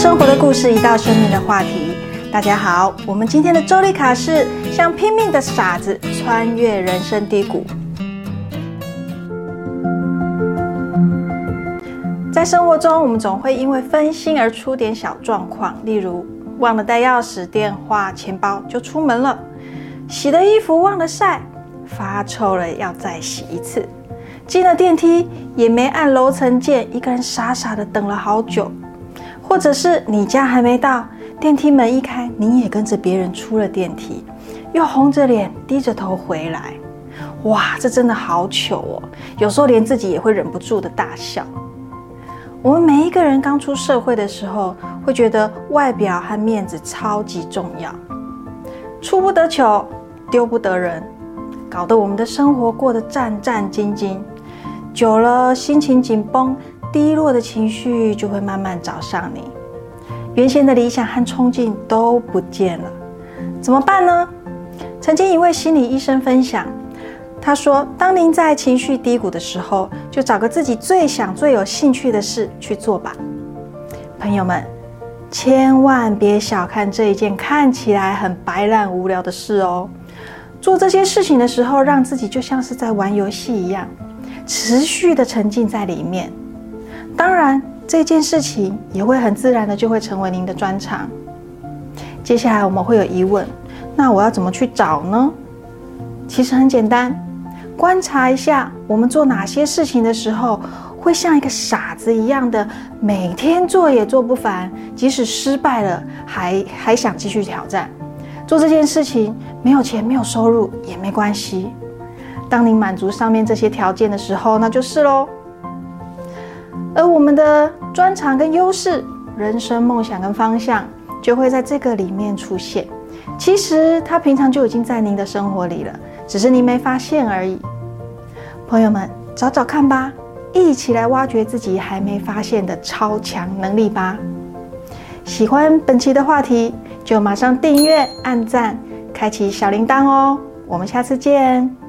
生活的故事，一道生命的话题。大家好，我们今天的周丽卡是像拼命的傻子穿越人生低谷。在生活中，我们总会因为分心而出点小状况，例如忘了带钥匙、电话、钱包就出门了；洗的衣服忘了晒，发臭了要再洗一次；进了电梯也没按楼层键，一个人傻傻的等了好久；或者是你家还没到，电梯门一开，你也跟着别人出了电梯，又红着脸低着头回来。哇，这真的好糗哦！有时候连自己也会忍不住的大笑。我们每一个人刚出社会的时候，会觉得外表和面子超级重要，出不得糗，丢不得人，搞得我们的生活过得战战兢兢。久了，心情紧绷，低落的情绪就会慢慢找上你，原先的理想和冲劲都不见了，怎么办呢？曾经一位心理医生分享。他说：“当您在情绪低谷的时候，就找个自己最想、最有兴趣的事去做吧。”朋友们，千万别小看这一件看起来很白烂无聊的事哦。做这些事情的时候，让自己就像是在玩游戏一样，持续的沉浸在里面。当然，这件事情也会很自然的就会成为您的专长。接下来我们会有疑问：那我要怎么去找呢？其实很简单。观察一下，我们做哪些事情的时候，会像一个傻子一样的每天做也做不烦，即使失败了，还还想继续挑战。做这件事情没有钱、没有收入也没关系。当你满足上面这些条件的时候，那就是喽。而我们的专长跟优势、人生梦想跟方向，就会在这个里面出现。其实它平常就已经在您的生活里了，只是您没发现而已。朋友们，找找看吧，一起来挖掘自己还没发现的超强能力吧！喜欢本期的话题，就马上订阅、按赞、开启小铃铛哦！我们下次见。